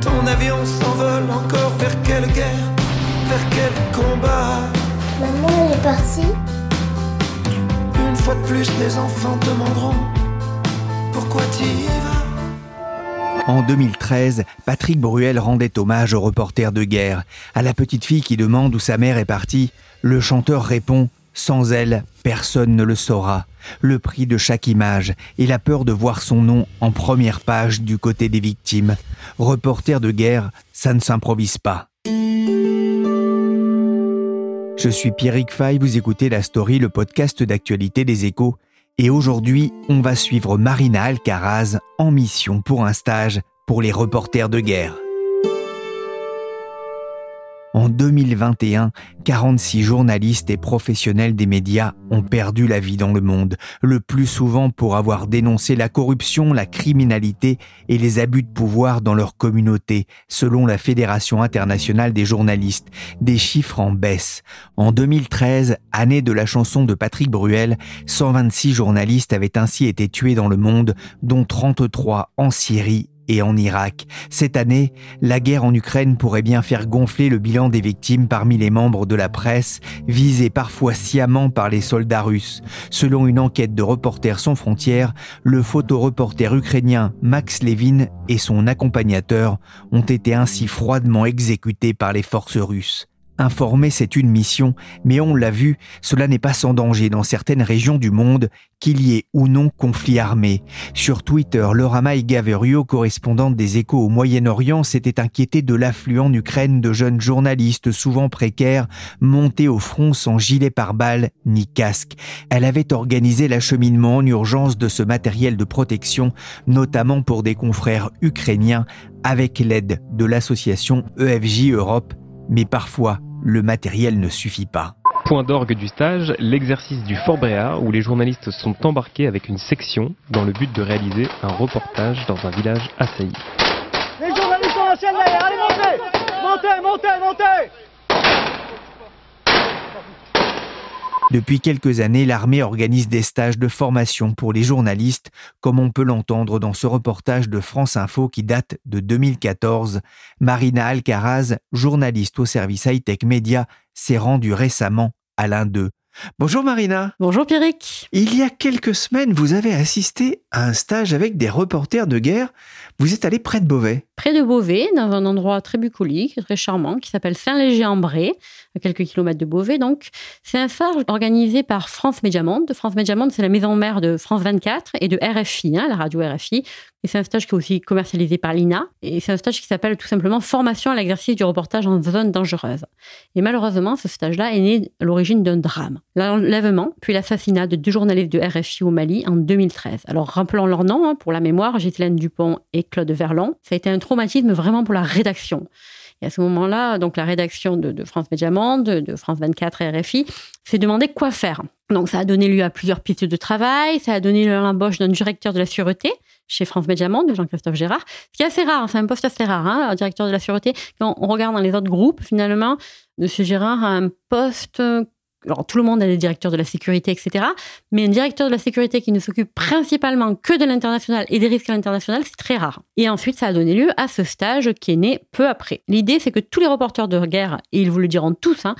Ton avion s'envole encore vers quelle guerre? Vers quel combat? Maman, elle est partie. Une fois de plus, les enfants demanderont Pourquoi tu y vas? En 2013, Patrick Bruel rendait hommage au reporter de guerre. À la petite fille qui demande où sa mère est partie, le chanteur répond Sans elle, personne ne le saura. Le prix de chaque image et la peur de voir son nom en première page du côté des victimes. Reporter de guerre, ça ne s'improvise pas. Je suis Pierrick Fay, vous écoutez La Story, le podcast d'actualité des échos. Et aujourd'hui, on va suivre Marina Alcaraz en mission pour un stage pour les reporters de guerre. En 2021, 46 journalistes et professionnels des médias ont perdu la vie dans le monde, le plus souvent pour avoir dénoncé la corruption, la criminalité et les abus de pouvoir dans leur communauté, selon la Fédération internationale des journalistes, des chiffres en baisse. En 2013, année de la chanson de Patrick Bruel, 126 journalistes avaient ainsi été tués dans le monde, dont 33 en Syrie et en Irak. Cette année, la guerre en Ukraine pourrait bien faire gonfler le bilan des victimes parmi les membres de la presse, visés parfois sciemment par les soldats russes. Selon une enquête de Reporters sans frontières, le photoreporter ukrainien Max Levin et son accompagnateur ont été ainsi froidement exécutés par les forces russes. Informer, c'est une mission, mais on l'a vu, cela n'est pas sans danger dans certaines régions du monde, qu'il y ait ou non conflit armé. Sur Twitter, Laura Gaverio, correspondante des échos au Moyen-Orient, s'était inquiétée de l'afflux en Ukraine de jeunes journalistes souvent précaires, montés au front sans gilet pare-balles ni casque. Elle avait organisé l'acheminement en urgence de ce matériel de protection, notamment pour des confrères ukrainiens, avec l'aide de l'association EFJ Europe mais parfois, le matériel ne suffit pas. Point d'orgue du stage, l'exercice du Fort Bréa où les journalistes sont embarqués avec une section dans le but de réaliser un reportage dans un village assailli. Les journalistes en chaîne derrière, allez montez Montez, montez, montez Depuis quelques années, l'armée organise des stages de formation pour les journalistes, comme on peut l'entendre dans ce reportage de France Info qui date de 2014. Marina Alcaraz, journaliste au service high-tech média, s'est rendue récemment à l'un d'eux. Bonjour Marina. Bonjour Pierrick. Il y a quelques semaines, vous avez assisté à un stage avec des reporters de guerre. Vous êtes allé près de Beauvais. Près de Beauvais, dans un endroit très bucolique, très charmant, qui s'appelle Saint-Léger-en-Bray, à quelques kilomètres de Beauvais. Donc, c'est un stage organisé par France Média Monde. France Média Monde, c'est la maison mère de France 24 et de RFI, hein, la radio RFI. Et c'est un stage qui est aussi commercialisé par l'INA. Et c'est un stage qui s'appelle tout simplement Formation à l'exercice du reportage en zone dangereuse. Et malheureusement, ce stage-là est né à l'origine d'un drame. L'enlèvement, puis l'assassinat de deux journalistes de RFI au Mali en 2013. Alors, rappelons leur nom hein, pour la mémoire, Ghislaine Dupont et Claude Verlon. Ça a été un traumatisme vraiment pour la rédaction. Et à ce moment-là, donc la rédaction de, France Média Monde, de France 24 et RFI, s'est demandé quoi faire. Donc ça a donné lieu à plusieurs pistes de travail, ça a donné l'embauche d'un directeur de la sûreté chez France Média Monde, de Jean-Christophe Gérard, ce qui est assez rare, c'est un poste assez rare, hein, directeur de la sûreté. Quand on regarde dans les autres groupes, finalement, M. Gérard a un poste alors tout le monde a des directeurs de la sécurité, etc. Mais un directeur de la sécurité qui ne s'occupe principalement que de l'international et des risques à l'international, c'est très rare. Et ensuite, ça a donné lieu à ce stage qui est né peu après. L'idée, c'est que tous les reporters de guerre, et ils vous le diront tous, hein,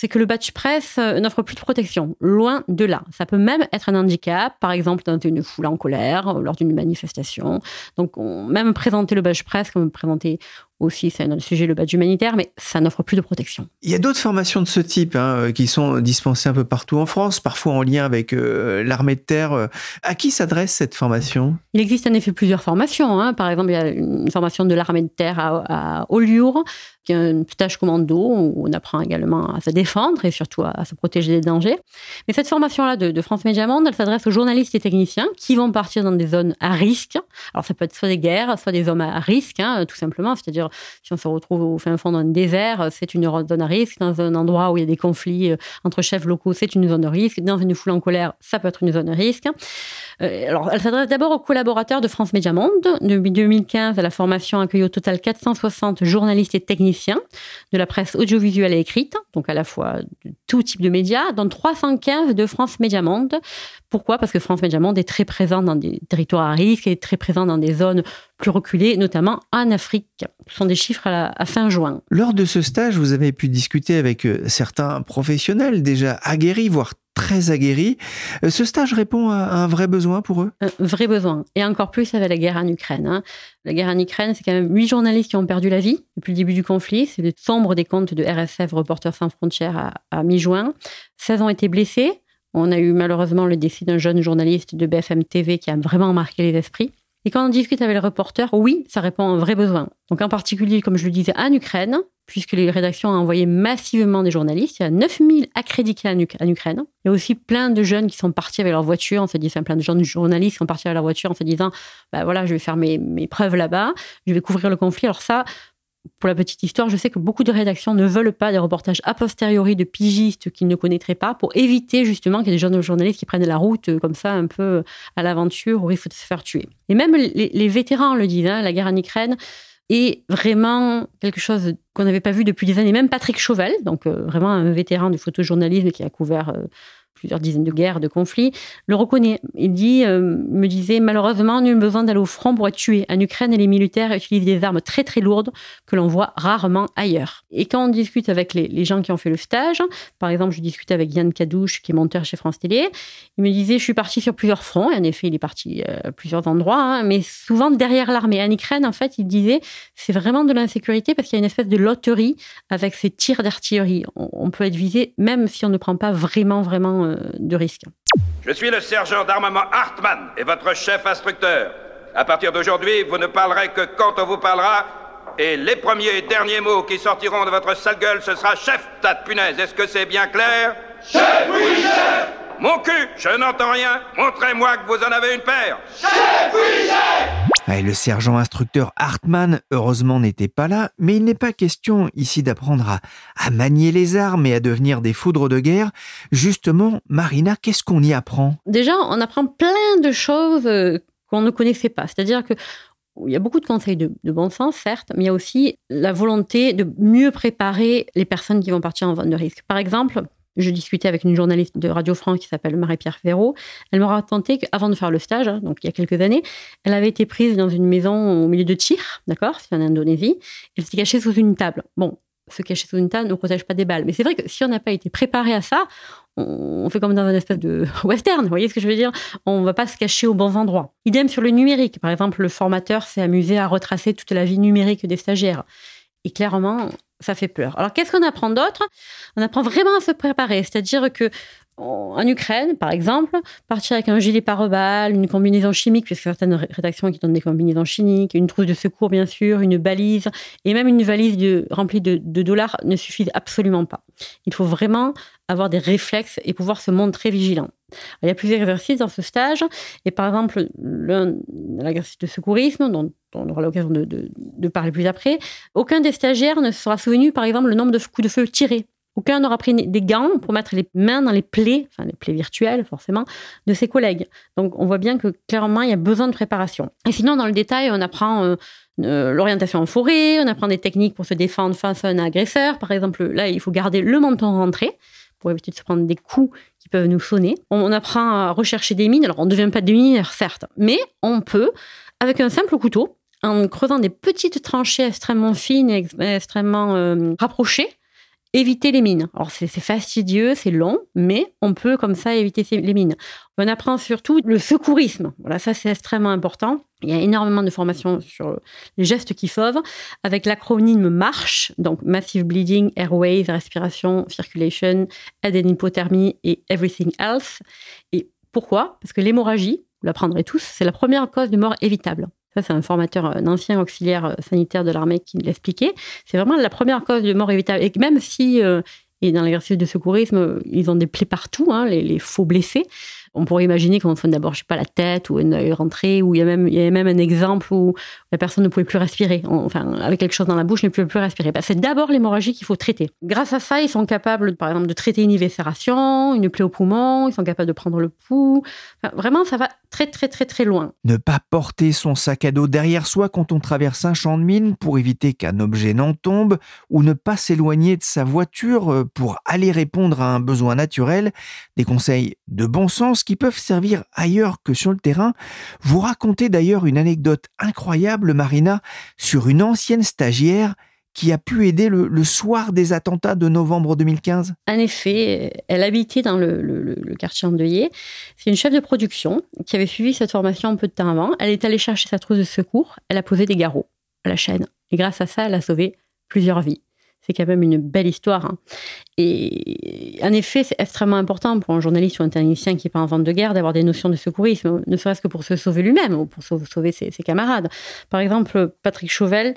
c'est que le badge presse euh, n'offre plus de protection. Loin de là. Ça peut même être un handicap, par exemple dans une foule en colère, euh, lors d'une manifestation. Donc, même présenter le badge presse, comme présenter aussi, c'est un sujet, le badge humanitaire, mais ça n'offre plus de protection. Il y a d'autres formations de ce type hein, euh, qui sont dispensées un peu partout en France, parfois en lien avec l'armée de terre. À qui s'adresse cette formation? Il existe en effet plusieurs formations. Hein. Par exemple, il y a une formation de l'armée de terre à, à Collioure, un stage commando où on apprend également à se défendre et surtout à, se protéger des dangers. Mais cette formation-là de, France Média Monde, elle s'adresse aux journalistes et techniciens qui vont partir dans des zones à risque. Alors ça peut être soit des guerres, soit des zones à risque, hein, tout simplement. C'est-à-dire si on se retrouve au fin fond d'un désert, c'est une zone à risque. Dans un endroit où il y a des conflits euh, entre chefs locaux, c'est une zone de risque. Dans une foule en colère, ça peut être une zone de risque. Euh, alors elle s'adresse d'abord aux collaborateurs de France Média Monde. Depuis 2015, la formation accueille au total 460 journalistes et techniciens de la presse audiovisuelle et écrite, donc à la fois tout type de médias, dont 315 de France Média Monde. Pourquoi? Parce que France Média Monde est très présent dans des territoires à risque et très présent dans des zones plus reculées, notamment en Afrique. Ce sont des chiffres à, à, fin juin. Lors de ce stage, vous avez pu discuter avec euh, certains professionnels déjà aguerris, voire très aguerris. Euh, ce stage répond à un vrai besoin pour eux? Un vrai besoin. Et encore plus avec la guerre en Ukraine. Hein. La guerre en Ukraine, c'est quand même huit journalistes qui ont perdu la vie depuis le début du conflit. C'est le sombre des comptes de RSF, Reporters sans frontières, à, à mi-juin. 16 ont été blessés. On a eu malheureusement le décès d'un jeune journaliste de BFM TV qui a vraiment marqué les esprits. Et quand on discute avec les reporters, oui, ça répond à un vrai besoin. Donc en particulier, comme je le disais, en Ukraine, puisque les rédactions ont envoyé massivement des journalistes. Il y a 9000 accrédités en, Ukraine. Il y a aussi plein de jeunes qui sont partis avec leur voiture, on se disant, plein de jeunes journalistes qui sont partis avec leur voiture en se disant, bah voilà, je vais faire mes, mes preuves là-bas, je vais couvrir le conflit. Alors ça, pour la petite histoire, je sais que beaucoup de rédactions ne veulent pas des reportages a posteriori de pigistes qu'ils ne connaîtraient pas pour éviter justement qu'il y ait des jeunes journalistes qui prennent la route comme ça un peu à l'aventure où il faut se faire tuer. Et même les, vétérans le disent, hein, la guerre en Ukraine est vraiment quelque chose qu'on n'avait pas vu depuis des années. Même Patrick Chauvel, donc euh, vraiment un vétéran du photojournalisme qui a couvert euh, plusieurs dizaines de guerres, de conflits, le reconnaît. Il euh, me disait, malheureusement, nul besoin d'aller au front pour être tué. En Ukraine, les militaires utilisent des armes très très lourdes que l'on voit rarement ailleurs. Et quand on discute avec les, gens qui ont fait le stage, par exemple, je discutais avec Yann Cadouche, qui est monteur chez France Télé, il me disait, je suis parti sur plusieurs fronts, et en effet, il est parti à plusieurs endroits, hein, mais souvent derrière l'armée. En Ukraine, en fait, il disait, c'est vraiment de l'insécurité parce qu'il y a une espèce de loterie avec ces tirs d'artillerie. On, on peut être visé même si on ne prend pas vraiment, vraiment euh, de risque. Je suis le sergent d'armement Hartmann et votre chef instructeur. À partir d'aujourd'hui, vous ne parlerez que quand on vous parlera, et les premiers et derniers mots qui sortiront de votre sale gueule, ce sera chef, tas de punaise. Est-ce que c'est bien clair? Chef, oui, chef Mon cul, je n'entends rien. Montrez-moi que vous en avez une paire. Chef, oui, chef et le sergent instructeur Hartmann, heureusement, n'était pas là, mais il n'est pas question ici d'apprendre à, manier les armes et à devenir des foudres de guerre. Justement, Marina, qu'est-ce qu'on y apprend? Déjà, on apprend plein de choses euh, qu'on ne connaissait pas. C'est-à-dire que il y a beaucoup de conseils de, de, bon sens, certes, mais il y a aussi la volonté de mieux préparer les personnes qui vont partir en zone de risque. Par exemple, je discutais avec une journaliste de Radio France qui s'appelle Marie-Pierre Ferraud. Elle m'a raconté qu'avant de faire le stage, hein, donc il y a quelques années, elle avait été prise dans une maison au milieu de tir, d'accord, c'est en Indonésie. Elle s'est cachée sous une table. Bon, se cacher sous une table ne protège pas des balles. Mais c'est vrai que si on n'a pas été préparé à ça, on fait comme dans un espèce de western, vous voyez ce que je veux dire? On ne va pas se cacher aux bons endroits. Idem sur le numérique. Par exemple, le formateur s'est amusé à retracer toute la vie numérique des stagiaires. Et clairement, ça fait peur. Alors, qu'est-ce qu'on apprend d'autre? On apprend vraiment à se préparer. C'est-à-dire que en Ukraine, par exemple, partir avec un gilet pare-balles, une combinaison chimique, puisque certaines rédactions qui donnent des combinaisons chimiques, une trousse de secours, bien sûr, une balise, et même une valise remplie de, de, dollars ne suffisent absolument pas. Il faut vraiment avoir des réflexes et pouvoir se montrer vigilant. il y a plusieurs exercices dans ce stage, et par exemple, l'exercice de secourisme, dont on aura l'occasion de, parler plus après, aucun des stagiaires ne sera souvenu, par exemple, le nombre de coups de feu tirés. Aucun n'aura pris des gants pour mettre les mains dans les plaies, enfin les plaies virtuelles forcément, de ses collègues. Donc on voit bien que clairement il y a besoin de préparation. Et sinon dans le détail, on apprend euh, euh, l'orientation en forêt, on apprend des techniques pour se défendre face à un agresseur. Par exemple, là il faut garder le menton rentré pour éviter de se prendre des coups qui peuvent nous sonner. On apprend à rechercher des mines. Alors on ne devient pas des mineurs certes, mais on peut avec un simple couteau en creusant des petites tranchées extrêmement fines et extrêmement euh, rapprochées, éviter les mines. Alors c'est fastidieux, c'est long, mais on peut comme ça éviter les mines. On apprend surtout le secourisme. Voilà, ça c'est extrêmement important. Il y a énormément de formations sur les gestes qui sauvent, avec l'acronyme MARCH, donc Massive Bleeding, Airways, Respiration, Circulation, Aid and Hypothermie et Everything Else. Et pourquoi? Parce que l'hémorragie, vous l'apprendrez tous, c'est la première cause de mort évitable. Ça, c'est un formateur, un ancien auxiliaire sanitaire de l'armée qui l'expliquait. C'est vraiment la première cause de mort évitable. Et même si, et dans l'exercice de secourisme, ils ont des plaies partout, hein, les, faux blessés, on pourrait imaginer qu'on soigne d'abord, je sais pas, la tête ou une œil rentré, ou il y, a même, il y a même un exemple où la personne ne pouvait plus respirer, enfin, avec quelque chose dans la bouche, ne pouvait plus respirer. Bah, c'est d'abord l'hémorragie qu'il faut traiter. Grâce à ça, ils sont capables, par exemple, de traiter une éviscération, une plaie au poumon, ils sont capables de prendre le pouls. vraiment, ça va très, très, très, très loin. Ne pas porter son sac à dos derrière soi quand on traverse un champ de mine pour éviter qu'un objet n'en tombe, ou ne pas s'éloigner de sa voiture euh, pour aller répondre à un besoin naturel. Des conseils de bon sens qui peuvent servir ailleurs que sur le terrain. Vous racontez d'ailleurs une anecdote incroyable, Marina, sur une ancienne stagiaire qui a pu aider le, soir des attentats de novembre 2015 En effet, elle habitait dans le, le quartier endeuillé. C'est une chef de production qui avait suivi cette formation un peu de temps avant. Elle est allée chercher sa trousse de secours, elle a posé des garrots à la chaîne. Et grâce à ça, elle a sauvé plusieurs vies c'est quand même une belle histoire. Hein. Et en effet, c'est extrêmement important pour un journaliste ou un technicien qui n'est pas en vente de guerre d'avoir des notions de secourisme, ne serait-ce que pour se sauver lui-même ou pour sauver ses, camarades. Par exemple, Patrick Chauvel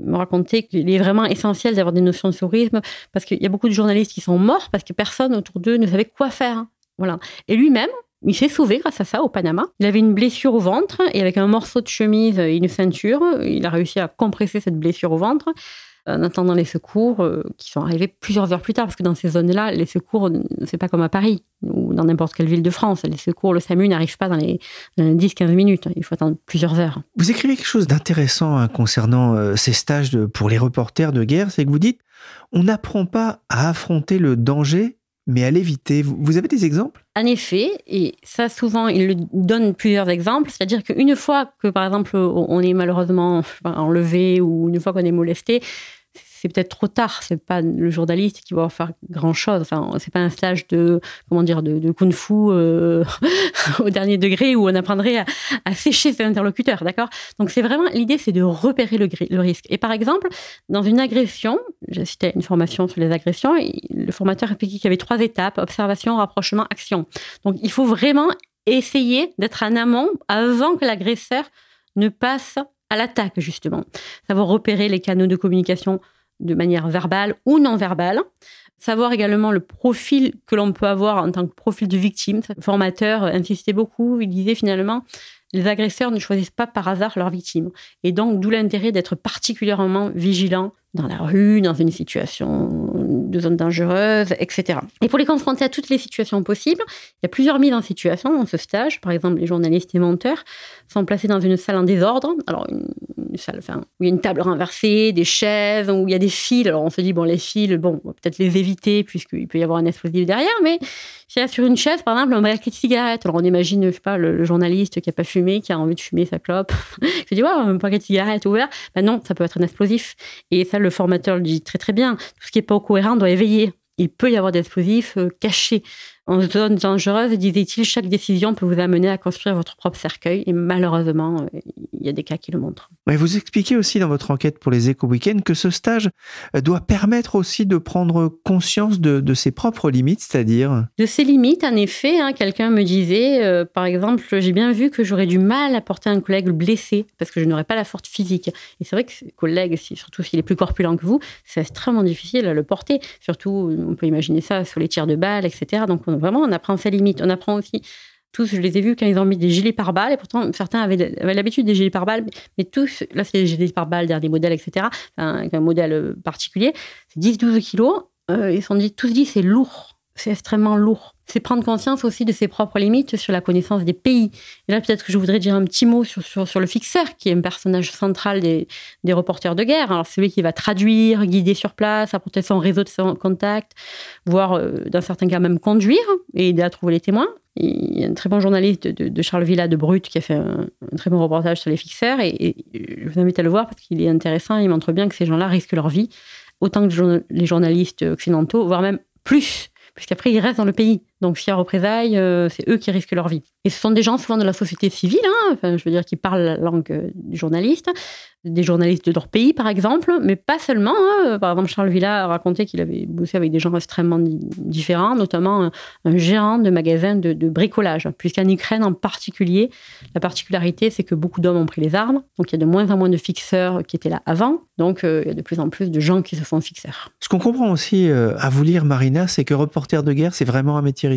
me racontait qu'il est vraiment essentiel d'avoir des notions de secourisme parce qu'il y a beaucoup de journalistes qui sont morts parce que personne autour d'eux ne savait quoi faire. Voilà. Et lui-même, il s'est sauvé grâce à ça au Panama. Il avait une blessure au ventre et avec un morceau de chemise et une ceinture, il a réussi à compresser cette blessure au ventre en attendant les secours euh, qui sont arrivés plusieurs heures plus tard, parce que dans ces zones-là, les secours, c'est pas comme à Paris ou dans n'importe quelle ville de France. Les secours, le SAMU n'arrive pas dans les, 10-15 minutes. Il faut attendre plusieurs heures. Vous écrivez quelque chose d'intéressant hein, concernant euh, ces stages pour les reporters de guerre, c'est que vous dites on n'apprend pas à affronter le danger, mais à l'éviter. Vous avez des exemples? En effet, et ça souvent, il donne plusieurs exemples, c'est-à-dire qu'une fois que, par exemple, on est malheureusement enlevé ou une fois qu'on est molesté, c'est peut-être trop tard. C'est pas le journaliste qui va faire grand chose. Enfin, c'est pas un stage de comment dire de, kung-fu euh, au dernier degré où on apprendrait à, sécher ses interlocuteurs, d'accord? Donc c'est vraiment l'idée, c'est de repérer le, le, risque. Et par exemple, dans une agression, j'ai cité une formation sur les agressions, le formateur expliquait qu'il y avait trois étapes observation, rapprochement, action. Donc il faut vraiment essayer d'être en amont avant que l'agresseur ne passe à l'attaque, justement. Savoir repérer les canaux de communication de manière verbale ou non verbale. Savoir également le profil que l'on peut avoir en tant que profil de victime. Le formateur insistait beaucoup, il disait finalement, les agresseurs ne choisissent pas par hasard leurs victimes. Et donc, d'où l'intérêt d'être particulièrement vigilant dans la rue, dans une situation de zone dangereuse, etc. Et pour les confronter à toutes les situations possibles, il y a plusieurs mises en situation dans ce stage. Par exemple, les journalistes et monteurs sont placés dans une salle en désordre. Alors, une, salle où il y a une table renversée, des chaises, où il y a des fils. Alors, on se dit, bon, les fils, bon, on va peut-être les éviter puisqu'il peut y avoir un explosif derrière, mais s'il y a sur une chaise, par exemple, un paquet de cigarettes, alors on imagine, je sais pas, le, journaliste qui n'a pas fumé, qui a envie de fumer sa clope, il se dit, ouais, un paquet de cigarettes ouvert. Ben non, ça peut être un explosif. Et ça, le formateur le dit très très bien. Tout ce qui n'est pas cohérent doit éveiller. Il peut y avoir des explosifs euh, cachés. En zone dangereuse, disait-il, chaque décision peut vous amener à construire votre propre cercueil. Et malheureusement, euh, il y a des cas qui le montrent. vous expliquez aussi dans votre enquête pour les éco week que ce stage euh, doit permettre aussi de prendre conscience de, ses propres limites, c'est-à-dire? De ses limites, en effet. Hein, quelqu'un me disait, euh, par exemple, j'ai bien vu que j'aurais du mal à porter un collègue blessé parce que je n'aurais pas la force physique. Et c'est vrai que ce collègue, surtout s'il est plus corpulent que vous, c'est extrêmement difficile à le porter. Surtout, on peut imaginer ça sur les tirs de balles, etc. Donc, vraiment, on apprend ses limites. On apprend aussi tous, je les ai vus quand ils ont mis des gilets pare-balles, et pourtant certains avaient, l'habitude des gilets pare-balles, mais tous, là c'est des gilets pare-balles, dernier modèle, etc., avec un modèle particulier, c'est 10-12 kilos, euh, ils sont dit, tous dit c'est lourd, c'est extrêmement lourd. C'est prendre conscience aussi de ses propres limites sur la connaissance des pays. Et là, peut-être que je voudrais dire un petit mot sur, le fixeur, qui est un personnage central des, reporters de guerre. Alors, c'est lui qui va traduire, guider sur place, apporter son réseau de contact, voire, euh, dans certains cas, même conduire et aider à trouver les témoins. Il y a un très bon journaliste de, Charles Villa de Brut qui a fait un, très bon reportage sur les fixeurs et, je vous invite à le voir parce qu'il est intéressant. Il montre bien que ces gens-là risquent leur vie autant que les journalistes occidentaux, voire même plus, puisqu'après ils restent dans le pays. Donc, s'il y a représailles, euh, c'est eux qui risquent leur vie. Et ce sont des gens souvent de la société civile, hein, enfin, je veux dire, qui parlent la langue euh, du journaliste, des journalistes de leur pays, par exemple, mais pas seulement. hein. Par exemple, Charles Villa a raconté qu'il avait bossé avec des gens extrêmement di- différents, notamment un, un gérant de magasin de, bricolage. Puisqu'en Ukraine, en particulier, la particularité, c'est que beaucoup d'hommes ont pris les armes. Donc, il y a de moins en moins de fixeurs qui étaient là avant. Donc, euh, il y a de plus en plus de gens qui se font fixeurs. Ce qu'on comprend aussi euh, à vous lire, Marina, c'est que reporter de guerre, c'est vraiment un métier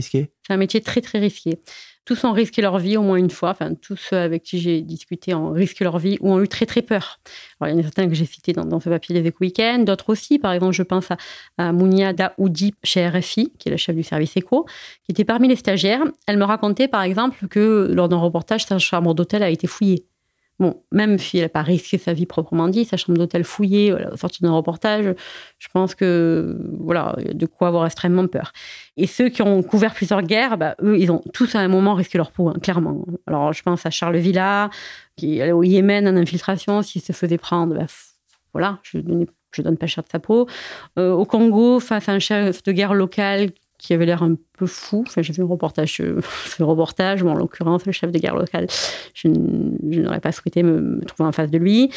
C'est un métier très, très risqué. Tous ont risqué leur vie au moins une fois. Enfin, tous ceux avec qui j'ai discuté ont risqué leur vie ou ont eu très, très peur. Il y en a certains que j'ai cités dans, ce papier des Éco Week-end, d'autres aussi. Par exemple, je pense à, à Mounia Daoudi chez RFI, qui est la chef du service éco, qui était parmi les stagiaires. Elle me racontait, par exemple, que lors d'un reportage, sa chambre d'hôtel a été fouillée. Bon, même si elle n'a pas risqué sa vie proprement dit, sa chambre d'hôtel fouillée, voilà, au sortir d'un reportage, je pense que voilà, il y a de quoi avoir extrêmement peur. Et ceux qui ont couvert plusieurs guerres, bah, eux, ils ont tous à un moment risqué leur peau, hein, clairement. Alors, je pense à Charles Villa, qui allait au Yémen en infiltration, s'il se faisait prendre, bah, voilà, je ne donne pas cher de sa peau. Euh, au Congo, face à un chef de guerre local qui avait l'air un peu fou. Enfin, j'ai vu un reportage, euh, ce reportage, bon, en l'occurrence, le chef de guerre local, je, n'aurais pas souhaité me, trouver en face de lui.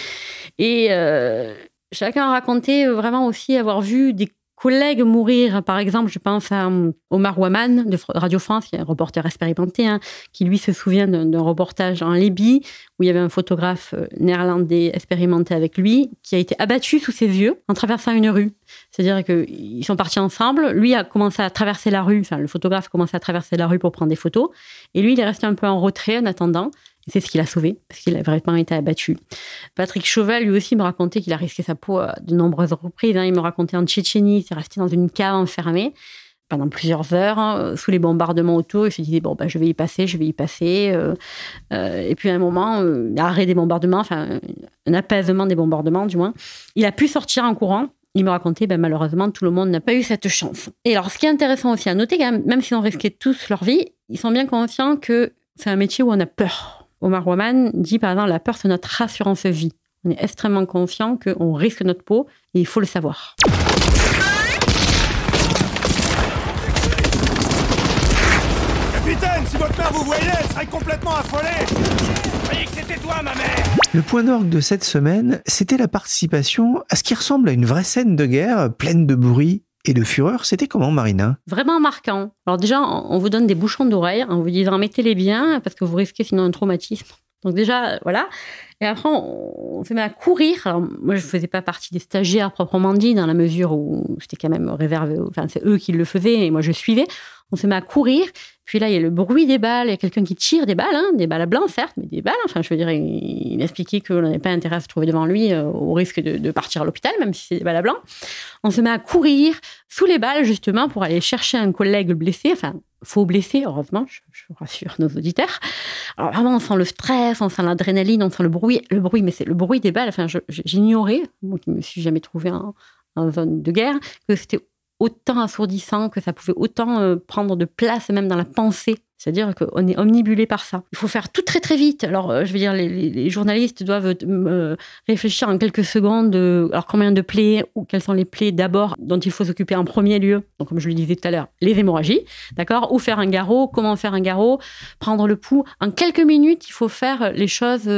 Et euh, chacun euh, vraiment aussi avoir vu des collègues mourir. Par exemple, je pense à euh, Omar Waman de Radio France, qui est un reporter expérimenté, hein, qui lui se souvient d'un d'un reportage en Libye où il y avait un photographe euh, néerlandais expérimenté avec lui qui a été abattu sous ses yeux en traversant une rue. C'est-à-dire qu'ils sont partis ensemble. Lui a commencé à traverser la rue, enfin, le photographe a commencé à traverser la rue pour prendre des photos. Et lui, il est resté un peu en retrait en attendant. C'est ce qui l'a sauvé, parce qu'il a vraiment été abattu. Patrick Chauvel, lui aussi, me racontait qu'il a risqué sa peau à de nombreuses reprises. hein. Il me racontait en Tchétchénie, il s'est resté dans une cave enfermée pendant plusieurs heures, hein, sous les bombardements autour. Il se disait, bon, ben, je vais y passer, je vais y passer. euh, euh, et puis à un moment, euh, arrêt des bombardements, enfin, un apaisement des bombardements, du moins. Il a pu sortir en courant. Il me racontait, ben, malheureusement, tout le monde n'a pas eu cette chance. Et alors, ce qui est intéressant aussi à noter, même, même s'ils ont risqué tous leur vie, ils sont bien conscients que c'est un métier où on a peur. Omar Waman dit, par exemple, la peur, c'est notre assurance vie. On est extrêmement conscient qu'on risque notre peau et il faut le savoir. Capitaine, si votre mère vous voyait, elle serait complètement affolée que c'était toi, ma mère? Le point d'orgue de cette semaine, c'était la participation à ce qui ressemble à une vraie scène de guerre, pleine de bruit et de fureur. C'était comment, Marina? Vraiment marquant. Alors déjà, on on vous donne des bouchons d'oreilles en vous disant mettez-les bien parce que vous risquez sinon un traumatisme. Donc déjà, voilà. Et après, on, on se met à courir. Alors moi, je ne faisais pas partie des stagiaires proprement dit, dans la mesure où c'était quand même réservé. Enfin, c'est eux qui le faisaient et moi, je suivais. On se met à courir. Puis là, il y a le bruit des balles. Il y a quelqu'un qui tire des balles, hein, des balles à blanc, certes, mais des balles. Enfin, je veux dire, il, il expliquait qu'on n'avait pas intérêt à se trouver devant lui euh, au risque de, partir à l'hôpital, même si c'est des balles à blanc. On se met à courir sous les balles, justement, pour aller chercher un collègue blessé, enfin, faux blessé, heureusement, je, je rassure nos auditeurs. Alors vraiment, on sent le stress, on sent l'adrénaline, on sent le bruit, le bruit, mais c'est le bruit des balles. Enfin, j'ignorais, moi qui me suis jamais trouvé en zone de guerre, que c'était autant assourdissant, que ça pouvait autant euh, prendre de place même dans la pensée. C'est-à-dire qu'on est omnibulé par ça. Il faut faire tout très très vite. Alors, euh, je veux dire, les, journalistes doivent euh, réfléchir en quelques secondes. alors, combien de plaies ou quelles sont les plaies d'abord dont il faut s'occuper en premier lieu Donc, comme je le disais tout à l'heure, les hémorragies, d'accord? Ou faire un garrot Comment faire un garrot? Prendre le pouls. En quelques minutes, il faut faire les choses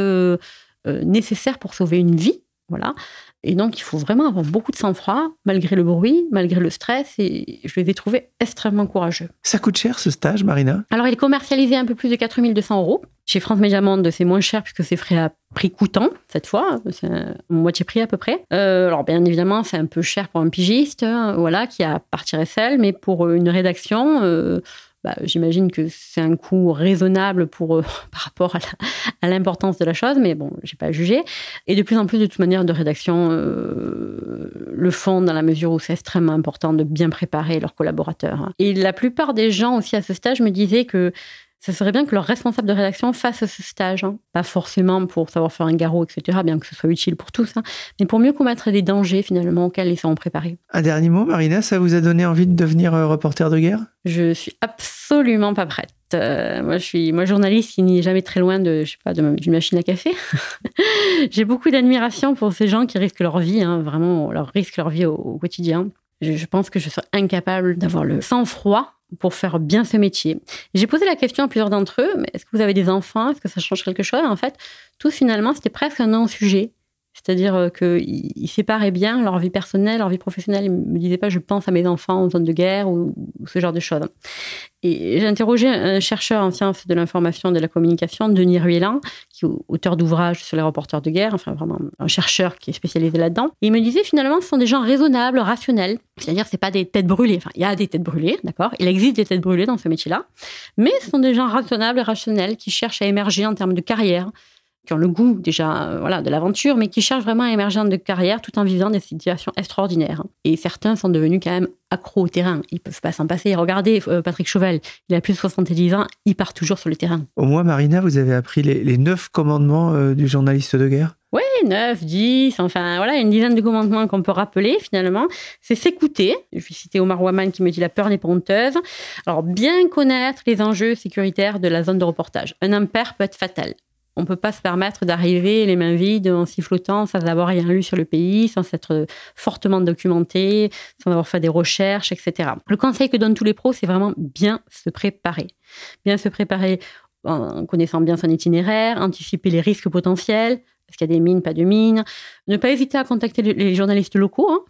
nécessaires pour sauver une vie. Voilà. Et donc, il faut vraiment avoir beaucoup de sang-froid, malgré le bruit, malgré le stress. Et je les ai trouvés extrêmement courageux. Ça coûte cher ce stage, Marina? Alors, il est commercialisé un peu plus de 4200 euros. Chez France Média Monde, c'est moins cher puisque c'est frais à prix coûtant, cette fois. C'est moitié prix à peu près. Euh, alors, bien évidemment, c'est un peu cher pour un pigiste, hein, voilà, qui a partir seul, mais pour une rédaction, euh, bah, j'imagine que c'est un coût raisonnable pour, euh, par rapport à l'importance de la chose, mais bon, j'ai pas jugé. Et de plus en plus, de toute manière, de rédaction euh, le font dans la mesure où c'est extrêmement important de bien préparer leurs collaborateurs. Et la plupart des gens aussi à ce stage me disaient que ce serait bien que leur responsable de rédaction fasse ce stage. hein. Pas forcément pour savoir faire un garrot, etc., bien que ce soit utile pour tous, hein, mais pour mieux combattre des dangers finalement auxquels ils sont préparés. Un dernier mot, Marina, ça vous a donné envie de devenir euh, reporter de guerre? Je suis absolument pas prête. Euh, moi, je suis moi journaliste qui n'est jamais très loin de, je sais pas, de- d'une machine à café. J'ai beaucoup d'admiration pour ces gens qui risquent leur vie, hein, vraiment, leur risquent leur vie au, au quotidien. Je, je pense que je serais incapable d'avoir le sang-froid pour faire bien ce métier. J'ai posé la question à plusieurs d'entre eux, mais est-ce que vous avez des enfants? Est-ce que ça change quelque chose? En fait, tous finalement, c'était presque un non-sujet. C'est-à-dire euh, qu'ils séparaient bien leur vie personnelle, leur vie professionnelle. Ils me disaient pas je pense à mes enfants en zone de guerre ou, ce genre de choses. Et j'ai interrogé un chercheur en sciences de l'information et de la communication, Denis Ruellan, qui est auteur d'ouvrages sur les reporters de guerre, enfin vraiment un chercheur qui est spécialisé là-dedans. Et il me disait finalement ce sont des gens raisonnables, rationnels. C'est-à-dire c'est pas des têtes brûlées. Enfin, il y a des têtes brûlées, d'accord? Il existe des têtes brûlées dans ce métier-là. Mais ce sont des gens raisonnables rationnels qui cherchent à émerger en termes de carrière, qui ont le goût déjà euh, voilà, de l'aventure, mais qui cherchent vraiment à émerger de carrière tout en vivant des situations extraordinaires. Et certains sont devenus quand même accros au terrain. Ils peuvent pas s'en passer. Regardez euh, Patrick Chauvel, il a plus de 70 ans, il part toujours sur le terrain. Au moins, Marina, vous avez appris les, neuf commandements euh, du journaliste de guerre? Oui, 9, 10, enfin voilà, une dizaine de commandements qu'on peut rappeler finalement. C'est s'écouter. Je vais citer Omar Waman qui me dit la peur n'est pas honteuse. Alors, bien connaître les enjeux sécuritaires de la zone de reportage. Un impair peut être fatal. On peut pas se permettre d'arriver les mains vides en sifflotant sans avoir rien lu sur le pays, sans s'être fortement documenté, sans avoir fait des recherches, etc. Le conseil que donnent tous les pros, c'est vraiment bien se préparer. Bien se préparer en connaissant bien son itinéraire, anticiper les risques potentiels, est-ce qu'il y a des mines, pas de mines Ne pas hésiter à contacter les journalistes locaux. Hein.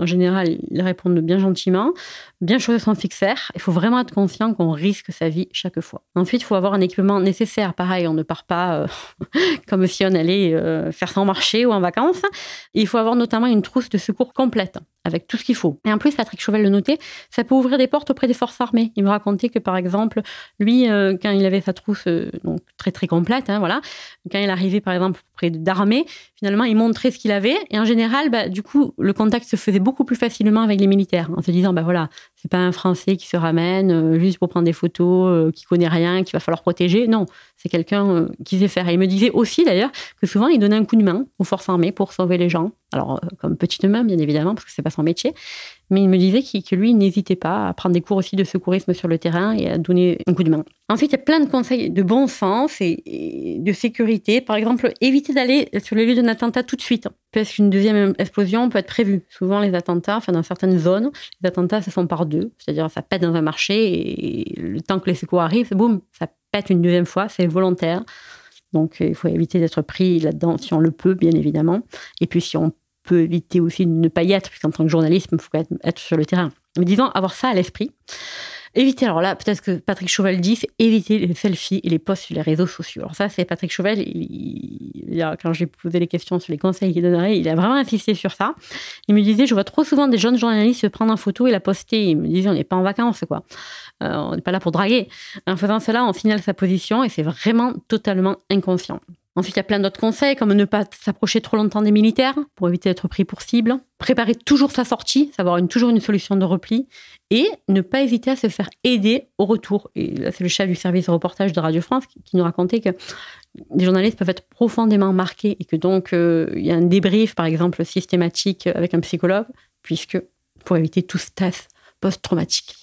En général, ils répondent bien gentiment. Bien choisir son fixaire. Il faut vraiment être conscient qu'on risque sa vie chaque fois. Ensuite, il faut avoir un équipement nécessaire. Pareil, on ne part pas euh, comme si on allait euh, faire son marché ou en vacances. il faut avoir notamment une trousse de secours complète avec tout ce qu'il faut. Et en plus, Patrick Chauvel le notait, ça peut ouvrir des portes auprès des forces armées. Il me racontait que, par exemple, lui, euh, quand il avait sa trousse donc très très complète, hein, voilà, quand il arrivait, par exemple, près d'armée, finalement, il montrait ce qu'il avait. Et en général, bah, du coup, le contact se faisait beaucoup plus facilement avec les militaires, en se disant, bah voilà, c'est pas un Français qui se ramène euh, juste pour prendre des photos, euh, qui connaît rien, qu'il va falloir protéger. Non, c'est quelqu'un euh, qui sait faire. Et il me disait aussi, d'ailleurs, que souvent, il donnait un coup de main aux forces armées pour sauver les gens. Alors, comme petite main, bien évidemment, parce que c'est pas son métier. Mais il me disait que lui, n'hésitait pas à prendre des cours aussi de secourisme sur le terrain et à donner un coup de main. Ensuite, il y a plein de conseils de bon sens et, de sécurité. Par exemple, éviter d'aller sur le lieu d'un attentat tout de suite, parce qu'une deuxième explosion peut être prévue. Souvent, les attentats, enfin, dans certaines zones, les attentats se font par deux. C'est-à-dire, ça pète dans un marché et le temps que les secours arrivent, boum, ça pète une deuxième fois. C'est volontaire. Donc, il faut éviter d'être pris là-dedans si on le peut, bien évidemment. Et puis, si on éviter aussi de ne pas y être, puisqu'en tant que journaliste, il faut être, sur le terrain. Mais disons, avoir ça à l'esprit. Éviter, alors là, peut-être que Patrick Chauvel dit, c'est éviter les selfies et les posts sur les réseaux sociaux. Alors ça, c'est Patrick Chauvel, il, quand j'ai posé les questions sur les conseils qu'il donnerait, il a vraiment insisté sur ça. Il me disait, je vois trop souvent des jeunes journalistes se prendre en photo et la poster. Il me disait, on n'est pas en vacances, quoi. Euh, on n'est pas là pour draguer. En faisant cela, on signale sa position et c'est vraiment totalement inconscient. Ensuite, il y a plein d'autres conseils, comme ne pas s'approcher trop longtemps des militaires pour éviter d'être pris pour cible. Préparer toujours sa sortie, savoir toujours une solution de repli. Et ne pas hésiter à se faire aider au retour. Et là, c'est le chef du service reportage de Radio France qui nous racontait que les journalistes peuvent être profondément marqués et que donc euh, il y a un débrief, par exemple, systématique avec un psychologue, puisque pour éviter tout stress post-traumatique.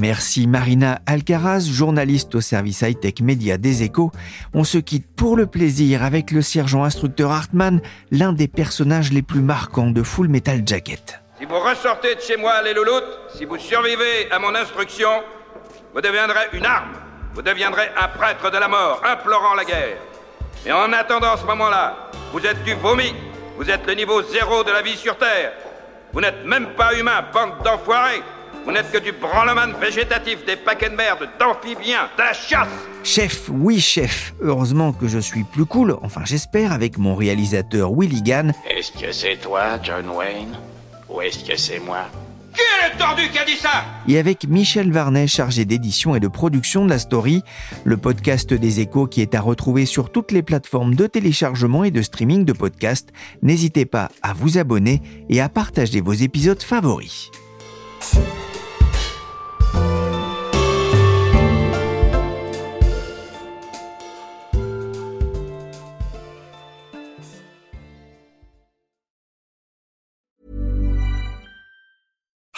Merci Marina Alcaraz, journaliste au service high-tech média des échos. On se quitte pour le plaisir avec le sergent instructeur Hartmann, l'un des personnages les plus marquants de Full Metal Jacket. Si vous ressortez de chez moi, les louloutes, si vous survivez à mon instruction, vous deviendrez une arme. Vous deviendrez un prêtre de la mort, implorant la guerre. Mais en attendant ce moment-là, vous êtes du vomi. Vous êtes le niveau zéro de la vie sur Terre. Vous n'êtes même pas humain, bande d'enfoirés. Vous n'êtes que du branleman végétatif, des paquets de merde, d'amphibiens, de la chasse Chef, oui chef. Heureusement que je suis plus cool, enfin j'espère, avec mon réalisateur Willy Gann. Est-ce que c'est toi, John Wayne Ou est-ce que c'est moi? Qui est le tordu qui a dit ça? Et avec Michel Varnet, chargé d'édition et de production de la story, le podcast des échos qui est à retrouver sur toutes les plateformes de téléchargement et de streaming de podcasts. N'hésitez pas à vous abonner et à partager vos épisodes favoris.